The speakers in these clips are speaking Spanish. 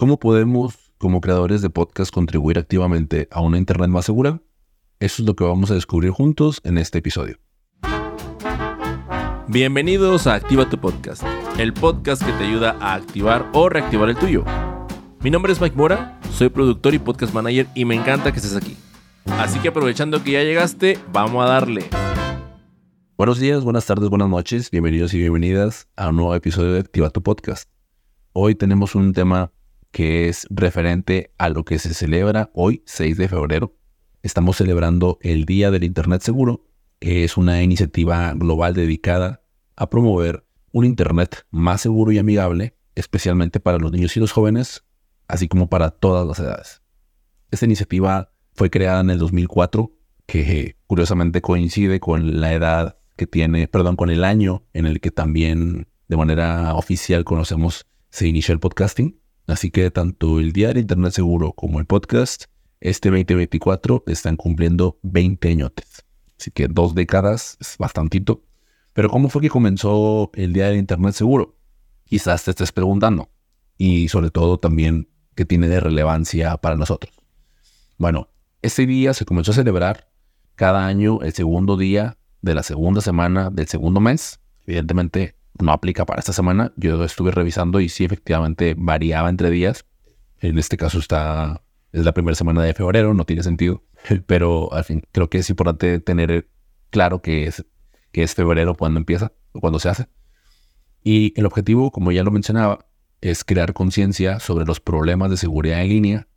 ¿Cómo podemos, como creadores de podcast, contribuir activamente a una Internet más segura? Eso es lo que vamos a descubrir juntos en este episodio. Bienvenidos a Activa tu Podcast, el podcast que te ayuda a activar o reactivar el tuyo. Mi nombre es Mike Mora, soy productor y podcast manager y me encanta que estés aquí. Así que aprovechando que ya llegaste, vamos a darle. Buenos días, buenas tardes, buenas noches, bienvenidos y bienvenidas a un nuevo episodio de Activa tu Podcast. Hoy tenemos un tema que es referente a lo que se celebra hoy, 6 de febrero. Estamos celebrando el Día del Internet Seguro, que es una iniciativa global dedicada a promover un Internet más seguro y amigable, especialmente para los niños y los jóvenes, así como para todas las edades. Esta iniciativa fue creada en el 2004, que curiosamente coincide con la edad que tiene, perdón, con el año en el que también de manera oficial conocemos se inició el podcasting. Así que tanto el del Internet Seguro como el podcast, este 2024, están cumpliendo 20 añotes. Así que dos décadas es bastantito. Pero ¿cómo fue que comenzó el Día del Internet Seguro? Quizás te estés preguntando. Y sobre todo también qué tiene de relevancia para nosotros. Bueno, este día se comenzó a celebrar cada año el segundo día de la segunda semana del segundo mes. Evidentemente no aplica para esta semana. Yo estuve revisando y sí, efectivamente variaba entre días. En este caso está, es la primera semana de febrero, no tiene sentido. Pero al fin, creo que es importante tener claro que es, que es febrero cuando empieza o cuando se hace. Y el objetivo, como ya lo mencionaba, es crear conciencia sobre los problemas de seguridad en línea,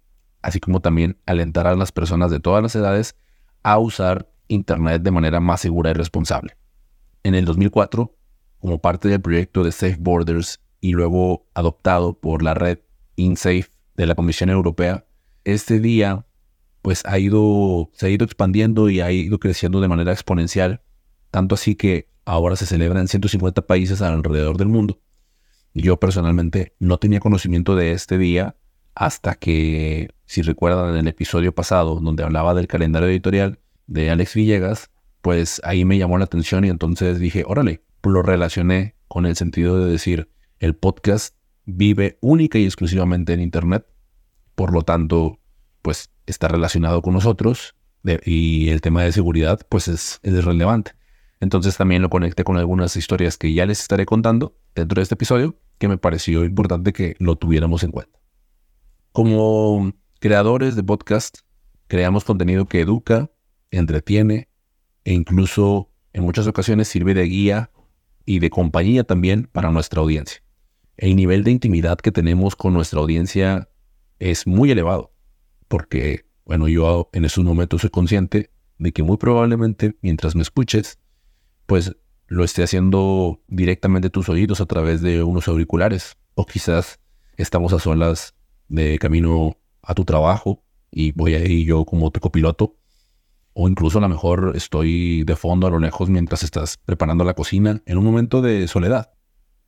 así como también alentar a las personas de todas las edades a usar Internet de manera más segura y responsable. En el 2004, como parte del proyecto de Safe Borders y luego adoptado por la red InSafe de la Comisión Europea, este día pues ha ido, se ha ido expandiendo y ha ido creciendo de manera exponencial, tanto así que ahora se celebra en 150 países alrededor del mundo. Yo personalmente no tenía conocimiento de este día hasta que, si recuerdan el episodio pasado donde hablaba del calendario editorial de Alex Villegas, pues ahí me llamó la atención y entonces dije, órale, lo relacioné con el sentido de decir, el podcast vive única y exclusivamente en Internet, por lo tanto, pues está relacionado con nosotros y el tema de seguridad, pues es, es relevante. Entonces también lo conecté con algunas historias que ya les estaré contando dentro de este episodio, que me pareció importante que lo tuviéramos en cuenta. Como creadores de podcast, creamos contenido que educa, entretiene e incluso en muchas ocasiones sirve de guía y de compañía también para nuestra audiencia. El nivel de intimidad que tenemos con nuestra audiencia es muy elevado, porque, bueno, yo en esos momentos soy consciente de que muy probablemente mientras me escuches, pues lo esté haciendo directamente tus oídos a través de unos auriculares, o quizás estamos a solas de camino a tu trabajo y voy ahí yo como tu copiloto o incluso a lo mejor estoy de fondo a lo lejos mientras estás preparando la cocina en un momento de soledad.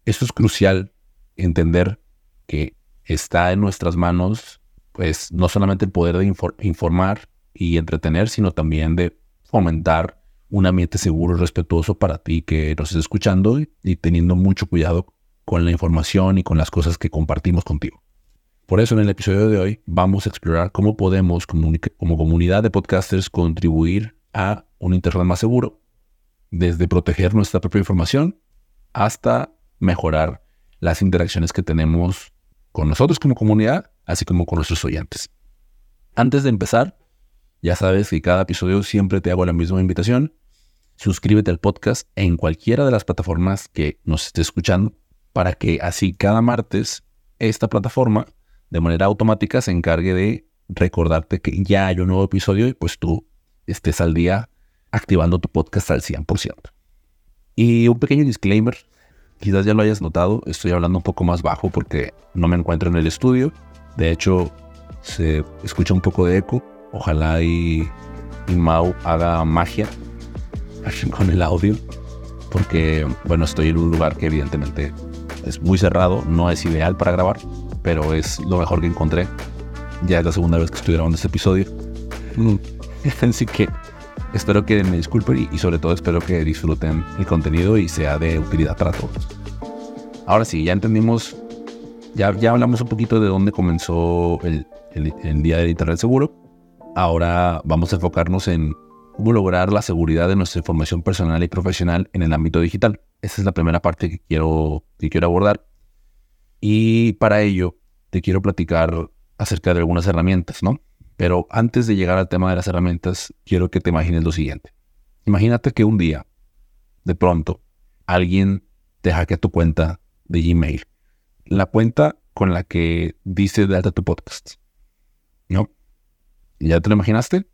Eso es crucial entender que está en nuestras manos, pues no solamente el poder de informar y entretener, sino también de fomentar un ambiente seguro y respetuoso para ti que nos estés escuchando y teniendo mucho cuidado con la información y con las cosas que compartimos contigo. Por eso en el episodio de hoy vamos a explorar cómo podemos como comunidad de podcasters contribuir a un Internet más seguro, desde proteger nuestra propia información hasta mejorar las interacciones que tenemos con nosotros como comunidad, así como con nuestros oyentes. Antes de empezar, ya sabes que cada episodio siempre te hago la misma invitación. Suscríbete al podcast en cualquiera de las plataformas que nos esté escuchando para que así cada martes esta plataforma de manera automática se encargue de recordarte que ya hay un nuevo episodio y pues tú estés al día activando tu podcast al 100%. Y un pequeño disclaimer, quizás ya lo hayas notado, estoy hablando un poco más bajo porque no me encuentro en el estudio. De hecho, se escucha un poco de eco. Ojalá y, y haga magia con el audio. Porque, bueno, estoy en un lugar que evidentemente es muy cerrado, no es ideal para grabar pero es lo mejor que encontré. Ya es la segunda vez que estoy grabando este episodio. Mm. Así que espero que me disculpen y, sobre todo espero que disfruten el contenido y sea de utilidad para todos. Ahora sí, ya entendimos ya, ya hablamos un poquito de dónde comenzó el, día del Internet seguro. Ahora vamos a enfocarnos en cómo lograr la seguridad de nuestra información personal y profesional en el ámbito digital. Esa es la primera parte que quiero, que quiero abordar. Y para ello te quiero platicar acerca de algunas herramientas, ¿no? Pero antes de llegar al tema de las herramientas, quiero que te imagines lo siguiente. Imagínate que un día, de pronto, alguien te hackea tu cuenta de Gmail. La cuenta con la que dice de alta tu podcast. ¿No? ¿Ya te lo imaginaste?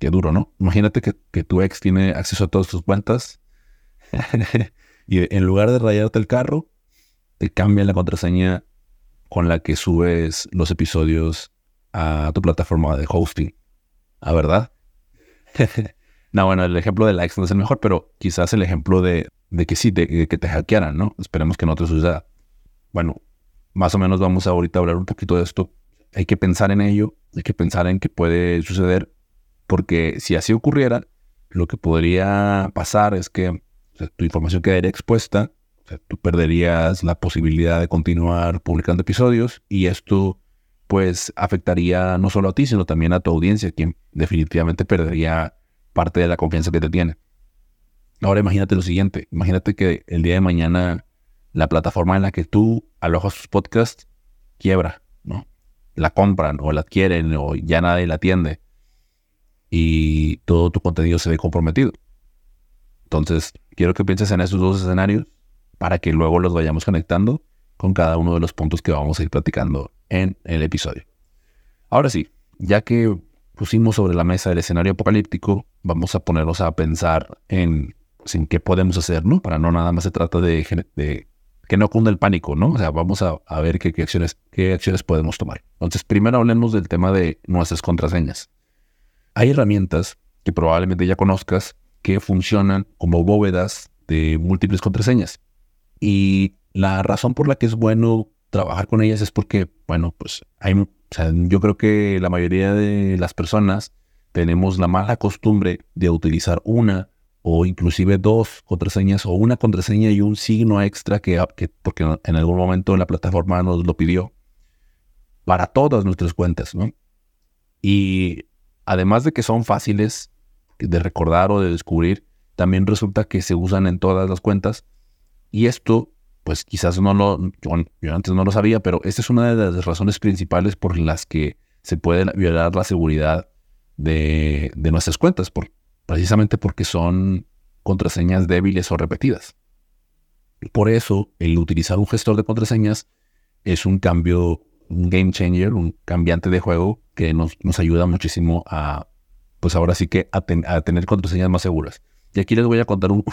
Qué duro, ¿no? Imagínate que, que tu ex tiene acceso a todas tus cuentas y en lugar de rayarte el carro, te cambia la contraseña con la que subes los episodios a tu plataforma de hosting. ¿A verdad? no, bueno, el ejemplo de likes no es el mejor, pero quizás el ejemplo de, que sí, de, que te hackearan, ¿no? Esperemos que no te suceda. Bueno, más o menos vamos ahorita a hablar un poquito de esto. Hay que pensar en ello, hay que pensar en qué puede suceder, porque si así ocurriera, lo que podría pasar es que tu información quedaría expuesta, tú perderías la posibilidad de continuar publicando episodios y esto pues afectaría no solo a ti, sino también a tu audiencia, quien definitivamente perdería parte de la confianza que te tiene. Ahora imagínate lo siguiente, imagínate que el día de mañana la plataforma en la que tú alojas tus podcasts quiebra, ¿no? La compran o la adquieren o ya nadie la atiende y todo tu contenido se ve comprometido. Entonces, quiero que pienses en esos dos escenarios para que luego los vayamos conectando con cada uno de los puntos que vamos a ir platicando en el episodio. Ahora sí, ya que pusimos sobre la mesa el escenario apocalíptico, vamos a ponernos a pensar en, en qué podemos hacer, ¿no? Para no nada más se trata de, que no cunda el pánico, ¿no? O sea, vamos a, ver qué, acciones, qué acciones podemos tomar. Entonces, primero hablemos del tema de nuestras contraseñas. Hay herramientas que probablemente ya conozcas que funcionan como bóvedas de múltiples contraseñas. Y la razón por la que es bueno trabajar con ellas es porque, bueno, pues hay, o sea, yo creo que la mayoría de las personas tenemos la mala costumbre de utilizar una o inclusive dos contraseñas o una contraseña y un signo extra que, que porque en algún momento la plataforma nos lo pidió para todas nuestras cuentas, ¿no? Y además de que son fáciles de recordar o de descubrir, también resulta que se usan en todas las cuentas y esto pues quizás no lo, yo, antes no lo sabía, pero esta es una de las razones principales por las que se puede violar la seguridad de, nuestras cuentas, por, precisamente porque son contraseñas débiles o repetidas. Por eso, el utilizar un gestor de contraseñas es un cambio, un game changer, un cambiante de juego que nos, nos ayuda muchísimo a, pues ahora sí que a, tener contraseñas más seguras. Y aquí les voy a contar un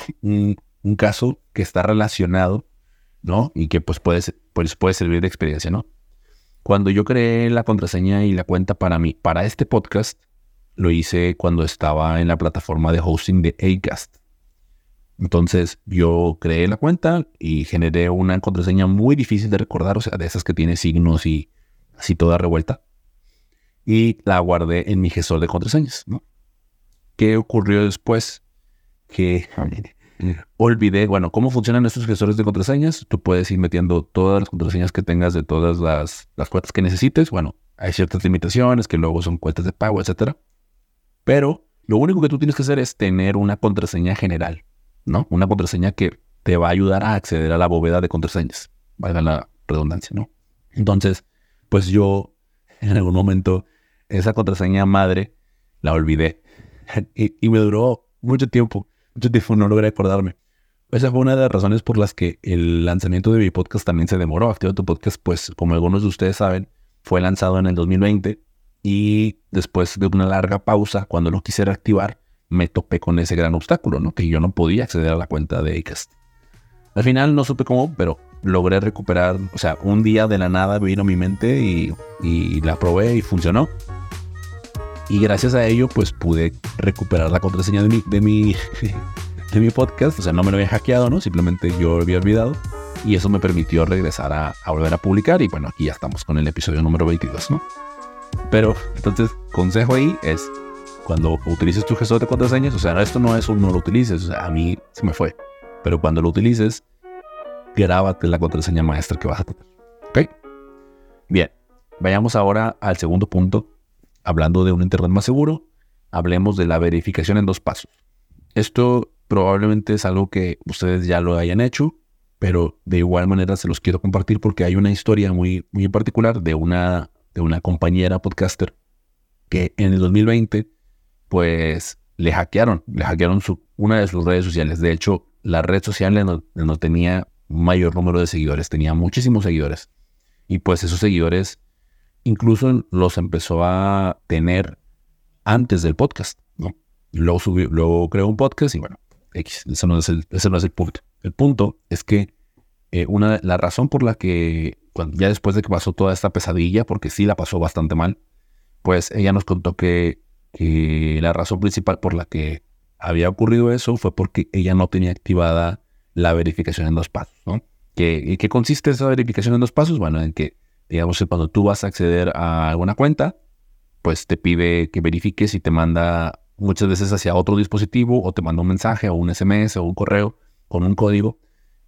caso que está relacionado ¿no? Y que pues puede, pues puede servir de experiencia, ¿no? Cuando yo creé la contraseña y la cuenta para mí, para este podcast, lo hice cuando estaba en la plataforma de hosting de Acast. Entonces yo creé la cuenta y generé una contraseña muy difícil de recordar, o sea, de esas que tiene signos y así toda revuelta. Y la guardé en mi gestor de contraseñas, ¿no? ¿Qué ocurrió después? Que olvidé, bueno, cómo funcionan estos gestores de contraseñas. Tú puedes ir metiendo todas las contraseñas que tengas de todas las, cuentas que necesites. Bueno, hay ciertas limitaciones que luego son cuentas de pago, etcétera. Pero lo único que tú tienes que hacer es tener una contraseña general, ¿no? Una contraseña que te va a ayudar a acceder a la bóveda de contraseñas. Valga la redundancia, ¿no? Entonces, pues yo en algún momento esa contraseña madre la olvidé y me duró mucho tiempo mucho tiempo no logré acordarme. Esa fue una de las razones por las que el lanzamiento de mi podcast también se demoró. Activa tu podcast, pues como algunos de ustedes saben, fue lanzado en el 2020 y después de una larga pausa, cuando lo quisiera activar, me topé con ese gran obstáculo, ¿no? Que yo no podía acceder a la cuenta de Acast. Al final no supe cómo, pero logré recuperar, o sea, un día de la nada vino a mi mente y, y la probé y funcionó. Y gracias a ello, pues pude recuperar la contraseña de mi, de mi, de mi podcast. O sea, no me lo había hackeado, ¿no? Simplemente yo lo había olvidado. Y eso me permitió regresar a, volver a publicar. Y bueno, aquí ya estamos con el episodio número 22, ¿no? Pero entonces, consejo ahí es cuando utilices tu gestor de contraseñas, o sea, esto no es un no lo utilices, o sea, a mí se me fue. Pero cuando lo utilices, grábate la contraseña maestra que vas a tener. ¿Ok? Bien, vayamos ahora al segundo punto. Hablando de un Internet más seguro, hablemos de la verificación en dos pasos. Esto probablemente es algo que ustedes ya lo hayan hecho, pero de igual manera se los quiero compartir porque hay una historia muy, muy particular de una, de una compañera podcaster que en el 2020, pues le hackearon, le hackearon su, una de sus redes sociales. De hecho, la red social no, no tenía mayor número de seguidores, tenía muchísimos seguidores. Y pues esos seguidores incluso los empezó a tener antes del podcast. Luego, subió, luego creó un podcast y bueno, X, ese no es el, ese no es el punto. El punto es que eh, una, la razón por la que, cuando, ya después de que pasó toda esta pesadilla, porque sí la pasó bastante mal, pues ella nos contó que, que la razón principal por la que había ocurrido eso fue porque ella no tenía activada la verificación en dos pasos, ¿no? ¿Qué, ¿Qué consiste esa verificación en dos pasos? Bueno, en que, digamos, cuando tú vas a acceder a alguna cuenta, pues te pide que verifiques y te manda muchas veces hacia otro dispositivo o te manda un mensaje o un SMS o un correo con un código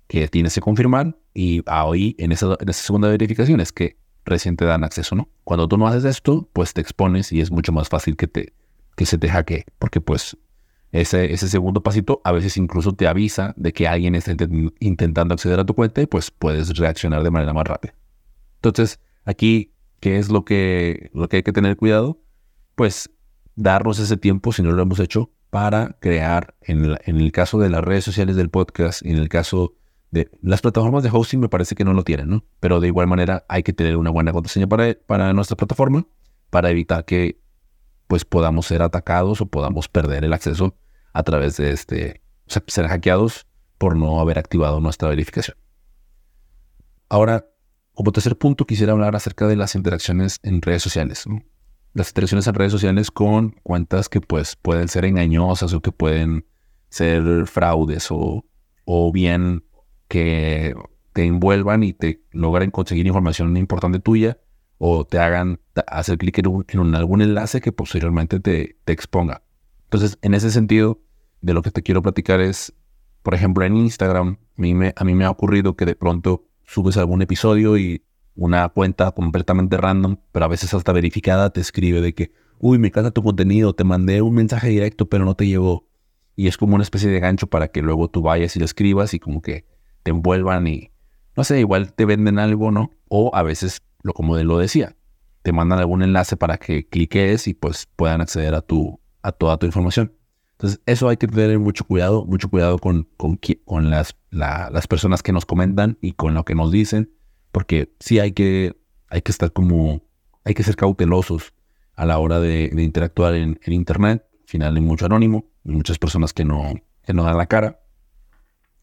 que tienes que confirmar y ahí en esa, en esa segunda verificación es que recién te dan acceso, ¿no? Cuando tú no haces esto, pues te expones y es mucho más fácil que, te, que se te hackee, porque pues ese, ese segundo pasito a veces incluso te avisa de que alguien está intentando acceder a tu cuenta y pues puedes reaccionar de manera más rápida. Entonces, aquí ¿Qué es lo que, lo que hay que tener cuidado? Pues darnos ese tiempo, si no lo hemos hecho, para crear, en, el caso de las redes sociales del podcast, en el caso de las plataformas de hosting me parece que no lo tienen, ¿no? Pero de igual manera hay que tener una buena contraseña para, para nuestra plataforma para evitar que pues podamos ser atacados o podamos perder el acceso a través de este, o sea, ser hackeados por no haber activado nuestra verificación. Ahora, como tercer punto, quisiera hablar acerca de las interacciones en redes sociales. Las interacciones en redes sociales con cuentas que pues pueden ser engañosas o que pueden ser fraudes o, o bien que te envuelvan y te logren conseguir información importante tuya o te hagan hacer clic en, algún enlace que posteriormente te, exponga. Entonces, en ese sentido, de lo que te quiero platicar es, por ejemplo, en Instagram, a mí me ha ocurrido que de pronto subes algún episodio y una cuenta completamente random, pero a veces hasta verificada, te escribe de que, uy, me encanta tu contenido, te mandé un mensaje directo, pero no te llegó. Y es como una especie de gancho para que luego tú vayas y lo escribas y como que te envuelvan y, no sé, igual te venden algo, ¿no? O a veces, lo como lo decía, te mandan algún enlace para que cliques y pues puedan acceder a, tu, a toda tu información. Entonces, eso hay que tener mucho cuidado, mucho cuidado con, con, las, las personas que nos comentan y con lo que nos dicen, porque sí hay que, hay que estar como, hay que ser cautelosos a la hora de, interactuar en, Internet. Al final hay mucho anónimo, hay muchas personas que no, que no dan la cara.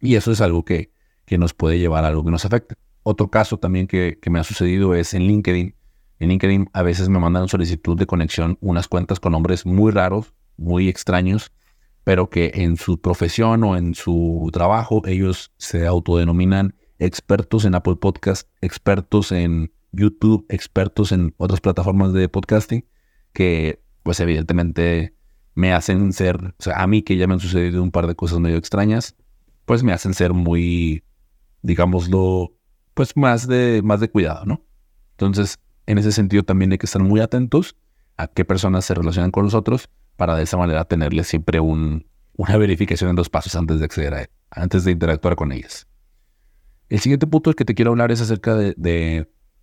Y eso es algo que, que nos puede llevar a algo que nos afecte. Otro caso también que, que me ha sucedido es en LinkedIn. En LinkedIn a veces me mandan solicitud de conexión unas cuentas con nombres muy raros, muy extraños, pero que en su profesión o en su trabajo ellos se autodenominan expertos en Apple Podcast, expertos en YouTube, expertos en otras plataformas de podcasting, que pues evidentemente me hacen ser, o sea, a mí que ya me han sucedido un par de cosas medio extrañas, pues me hacen ser muy, digámoslo, pues más de, más de cuidado, ¿no? Entonces, en ese sentido también hay que estar muy atentos a qué personas se relacionan con nosotros para de esa manera tenerle siempre un, una verificación en dos pasos antes de acceder a él, antes de interactuar con ellas. El siguiente punto del que te quiero hablar es acerca de,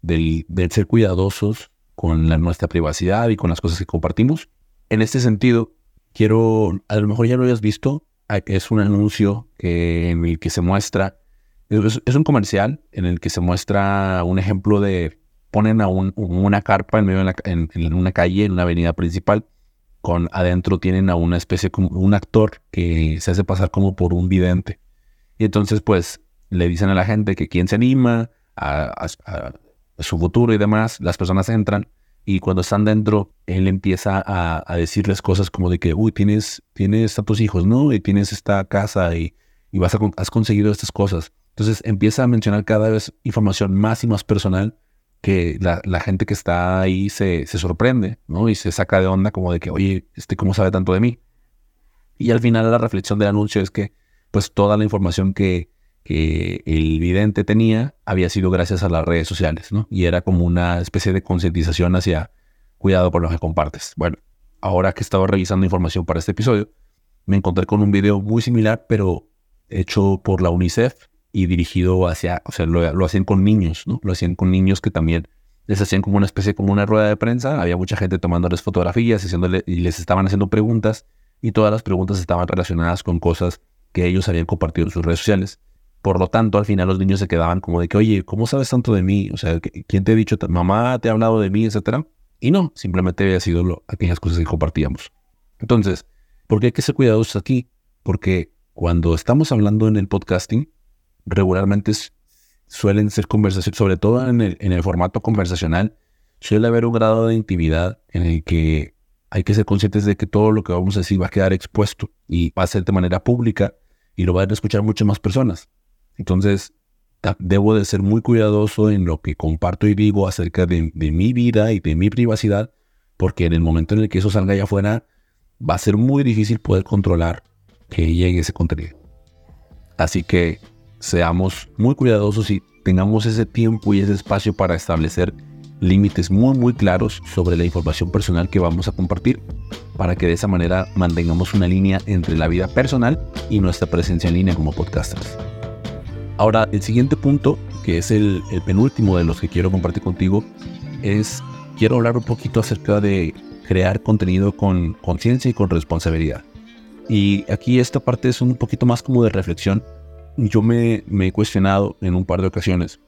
del, ser cuidadosos con nuestra privacidad y con las cosas que compartimos. En este sentido, quiero, a lo mejor ya lo hayas visto, es un anuncio que, en el que se muestra, es, un comercial en el que se muestra un ejemplo de, ponen a una carpa en medio de en una calle, en una avenida principal, con adentro tienen a una especie como un actor que se hace pasar como por un vidente. Y entonces pues le dicen a la gente que quien se anima a, su futuro y demás, las personas entran y cuando están dentro, él empieza a, decirles cosas como de que, uy, tienes, tienes a tus hijos, ¿no? Y tienes esta casa y, y vas a, has conseguido estas cosas. Entonces empieza a mencionar cada vez información más y más personal que la, gente que está ahí se, sorprende, ¿no? Y se saca de onda como de que, oye, este, ¿cómo sabe tanto de mí? Y al final la reflexión del anuncio es que, pues, toda la información que, que el vidente tenía había sido gracias a las redes sociales, ¿no? Y era como una especie de concientización hacia cuidado por lo que compartes. Bueno, ahora que estaba revisando información para este episodio, me encontré con un video muy similar, pero hecho por la UNICEF y dirigido hacia, o sea, lo, hacían con niños, ¿no? Lo hacían con niños que también les hacían como una especie, como una rueda de prensa, había mucha gente tomándoles fotografías haciéndole, y les estaban haciendo preguntas y todas las preguntas estaban relacionadas con cosas que ellos habían compartido en sus redes sociales. Por lo tanto, al final los niños se quedaban como de que, oye, ¿cómo sabes tanto de mí? O sea, ¿quién te ha dicho, mamá te ha hablado de mí, etcétera? Y no, simplemente había sido lo, aquellas cosas que compartíamos. Entonces, ¿por qué hay que ser cuidadosos aquí? Porque cuando estamos hablando en el podcasting, regularmente suelen ser conversaciones, sobre todo en el, formato conversacional, suele haber un grado de intimidad en el que hay que ser conscientes de que todo lo que vamos a decir va a quedar expuesto y va a ser de manera pública y lo van a escuchar muchas más personas. Entonces, debo de ser muy cuidadoso en lo que comparto y digo acerca de, mi vida y de mi privacidad, porque en el momento en el que eso salga allá afuera, va a ser muy difícil poder controlar que llegue ese contenido. Así que seamos muy cuidadosos y tengamos ese tiempo y ese espacio para establecer límites muy muy claros sobre la información personal que vamos a compartir para que de esa manera mantengamos una línea entre la vida personal y nuestra presencia en línea como podcasters. Ahora, el siguiente punto, que es el, penúltimo de los que quiero compartir contigo, es quiero hablar un poquito acerca de crear contenido con conciencia y con responsabilidad. Y aquí esta parte es un poquito más como de reflexión. Yo me, he cuestionado en un par de ocasiones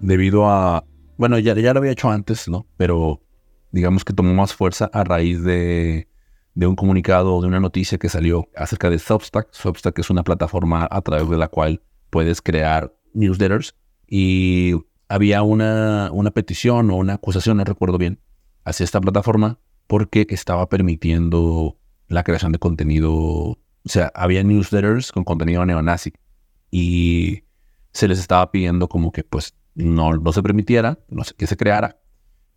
debido a, bueno, ya, ya lo había hecho antes, ¿no? Pero digamos que tomó más fuerza a raíz de, de un comunicado o de una noticia que salió acerca de Substack. Substack es una plataforma a través de la cual puedes crear newsletters y había una, una petición o una acusación, no recuerdo bien, hacia esta plataforma porque estaba permitiendo la creación de contenido, o sea, había newsletters con contenido neonazi y se les estaba pidiendo como que pues no, no se permitiera, no que se creara.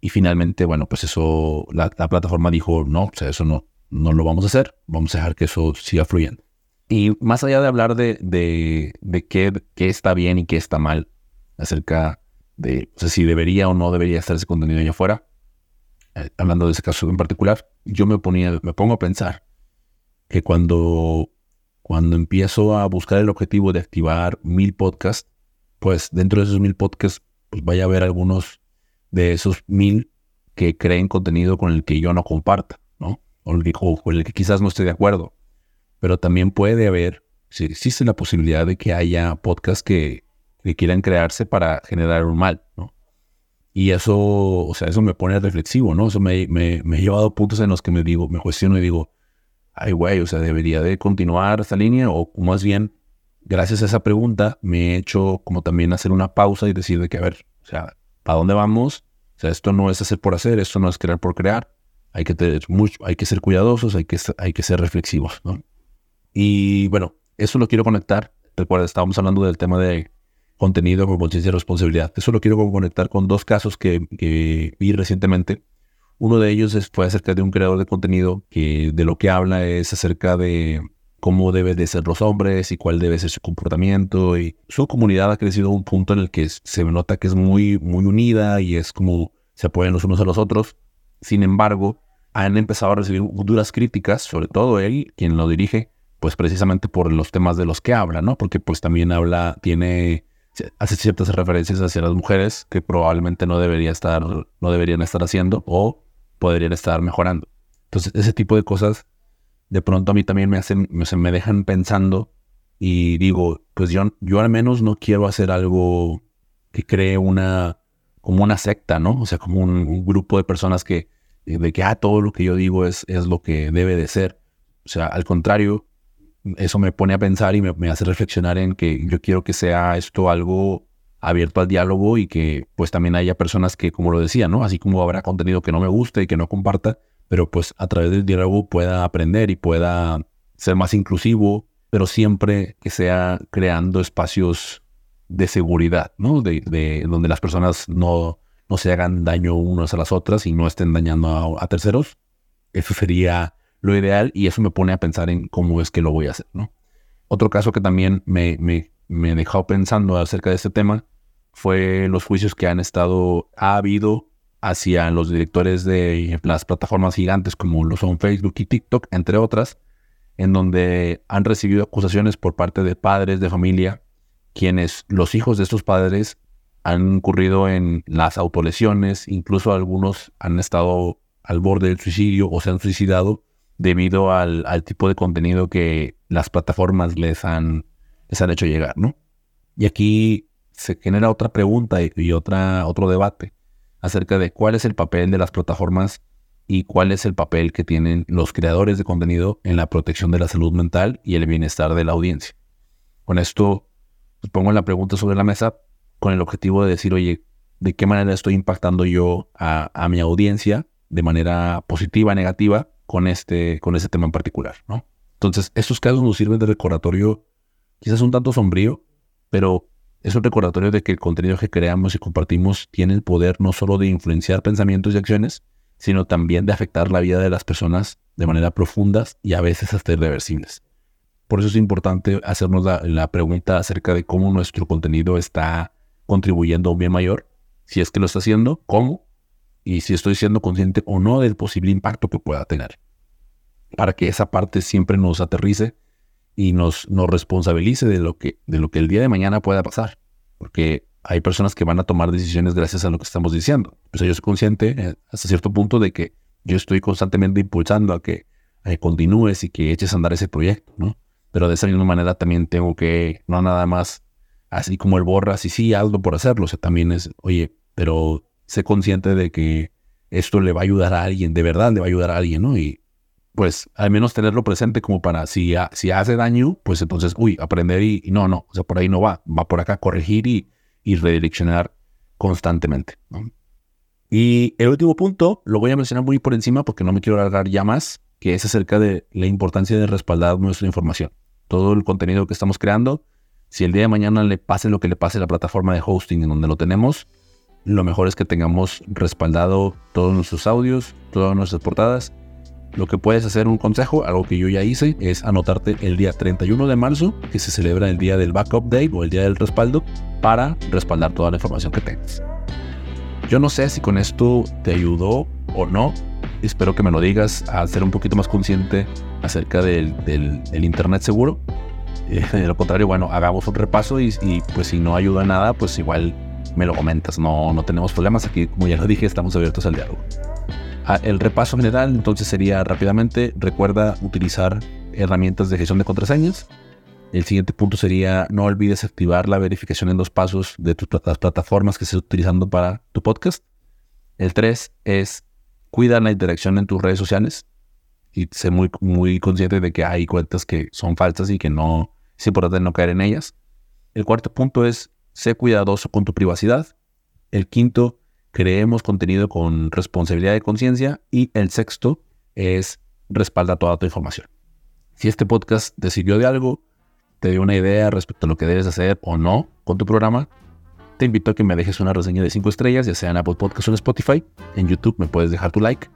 Y finalmente, bueno, pues eso, la, plataforma dijo, no, o sea, eso no, no lo vamos a hacer, vamos a dejar que eso siga fluyendo. Y más allá de hablar de, de, qué, está bien y qué está mal acerca de si debería o no debería estar ese contenido allá afuera, eh, hablando de ese caso en particular, yo me, ponía, me pongo a pensar que cuando, cuando empiezo a buscar el objetivo de activar mil podcasts, pues dentro de esos mil podcasts, pues vaya a haber algunos de esos mil que creen contenido con el que yo no comparta, ¿no? O, el que, o con el que quizás no esté de acuerdo pero también puede haber, si existe la posibilidad de que haya podcasts que, quieran crearse para generar un mal, ¿no? Y eso, o sea, eso me pone reflexivo, ¿no? Eso me, me, me, ha llevado a puntos en los que me digo, me cuestiono y digo, ay, güey, o sea, debería de continuar esta línea o más bien, gracias a esa pregunta, me he hecho como también hacer una pausa y decir de que, a ver, o sea, ¿para dónde vamos? O sea, esto no es hacer por hacer, esto no es crear por crear. Hay que, tener mucho, hay que ser cuidadosos, hay que, hay que ser reflexivos, ¿no? Y bueno, eso lo quiero conectar. Recuerda, estábamos hablando del tema de contenido con conciencia y responsabilidad. Eso lo quiero conectar con dos casos que, vi recientemente. Uno de ellos fue acerca de un creador de contenido que de lo que habla es acerca de cómo deben de ser los hombres y cuál debe ser su comportamiento. Y su comunidad ha crecido a un punto en el que se nota que es muy, muy unida y es como se apoyan los unos a los otros. Sin embargo, han empezado a recibir duras críticas, sobre todo él, quien lo dirige, pues precisamente por los temas de los que habla, ¿no? Porque pues también habla, tiene, hace ciertas referencias hacia las mujeres que probablemente no debería estar, no deberían estar haciendo o podrían estar mejorando. Entonces, ese tipo de cosas de pronto a mí también me hacen, me, me dejan pensando y digo, pues yo, yo al menos no quiero hacer algo que cree una, como una secta, ¿no? O sea, como un, un grupo de personas que, de que, ah, todo lo que yo digo es, es lo que debe de ser. O sea, al contrario, eso me pone a pensar y me, hace reflexionar en que yo quiero que sea esto algo abierto al diálogo y que pues también haya personas que, como lo decía, ¿no? Así como habrá contenido que no me guste y que no comparta, pero pues a través del diálogo pueda aprender y pueda ser más inclusivo, pero siempre que sea creando espacios de seguridad, ¿no? De, donde las personas no, no se hagan daño unas a las otras y no estén dañando a terceros. Eso sería lo ideal y eso me pone a pensar en cómo es que lo voy a hacer, ¿no? Otro caso que también me, me dejó pensando acerca de este tema fue los juicios que han estado, ha habido hacia los directores de las plataformas gigantes como lo son Facebook y TikTok, entre otras, en donde han recibido acusaciones por parte de padres de familia, quienes los hijos de estos padres han incurrido en las autolesiones, incluso algunos han estado al borde del suicidio o se han suicidado debido al, tipo de contenido que las plataformas les han, les han hecho llegar, ¿no? Y aquí se genera otra pregunta y, otra, otro debate acerca de cuál es el papel de las plataformas y cuál es el papel que tienen los creadores de contenido en la protección de la salud mental y el bienestar de la audiencia. Con esto pues, pongo la pregunta sobre la mesa con el objetivo de decir, oye, ¿de qué manera estoy impactando yo a, mi audiencia de manera positiva, negativa, con este, con este tema en particular? ¿no? Entonces, estos casos nos sirven de recordatorio, quizás un tanto sombrío, pero es un recordatorio de que el contenido que creamos y compartimos tiene el poder no solo de influenciar pensamientos y acciones, sino también de afectar la vida de las personas de manera profunda y a veces hasta irreversibles. Por eso es importante hacernos la, pregunta acerca de cómo nuestro contenido está contribuyendo a un bien mayor, si es que lo está haciendo, cómo, y si estoy siendo consciente o no del posible impacto que pueda tener. Para que esa parte siempre nos aterrice y nos, nos responsabilice de lo, que, de lo que el día de mañana pueda pasar. Porque hay personas que van a tomar decisiones gracias a lo que estamos diciendo. Pues yo soy consciente eh, hasta cierto punto de que yo estoy constantemente impulsando a que, continúes y que eches a andar ese proyecto, ¿no? Pero de esa misma manera también tengo que, no nada más así como el borras y sí, hazlo por hacerlo. O sea, también es, oye, pero sé consciente de que esto le va a ayudar a alguien, de verdad le va a ayudar a alguien, ¿no? Y pues al menos tenerlo presente como para si, si hace daño, pues entonces, uy, aprender y, no, no, o sea, por ahí no va, va por acá, corregir y, y redireccionar constantemente. Y el último punto lo voy a mencionar muy por encima porque no me quiero alargar ya más, que es acerca de la importancia de respaldar nuestra información. Todo el contenido que estamos creando, si el día de mañana le pase lo que le pase a la plataforma de hosting en donde lo tenemos, lo mejor es que tengamos respaldado todos nuestros audios, todas nuestras portadas lo que puedes hacer, un consejo, algo que yo ya hice, es anotarte el día 31 de marzo, que se celebra el día del backup day o el día del respaldo, para respaldar toda la información que tengas. Yo no sé si con esto te ayudó o no. Espero que me lo digas a ser un poquito más consciente acerca del, Internet seguro. De lo contrario, bueno, hagamos un repaso y, pues si no ayuda nada, pues igual me lo comentas. No, no tenemos problemas aquí. Como ya lo dije, estamos abiertos al diálogo. El repaso general entonces sería rápidamente, recuerda utilizar herramientas de gestión de contraseñas. El siguiente punto sería no olvides activar la verificación en dos pasos de las plataformas que estés utilizando para tu podcast. El tres es cuida la interacción en tus redes sociales y sé muy, muy consciente de que hay cuentas que son falsas y que no es importante no caer en ellas. El cuarto punto es sé cuidadoso con tu privacidad. El quinto, creemos contenido con responsabilidad de conciencia y el sexto es respalda toda tu información. Si este podcast te sirvió de algo, te dio una idea respecto a lo que debes hacer o no con tu programa, te invito a que me dejes una reseña de 5 estrellas, ya sea en Apple Podcasts o en Spotify. En YouTube me puedes dejar tu like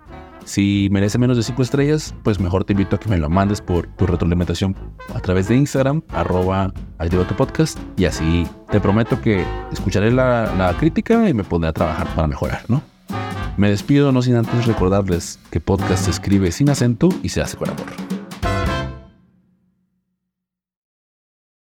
si merece menos de 5 estrellas, pues mejor te invito a que me lo mandes por tu retroalimentación a través de Instagram, arroba podcast, y así te prometo que escucharé la, la crítica y me pondré a trabajar para mejorar, ¿no? Me despido no sin antes recordarles que podcast se escribe sin acento y se hace con amor.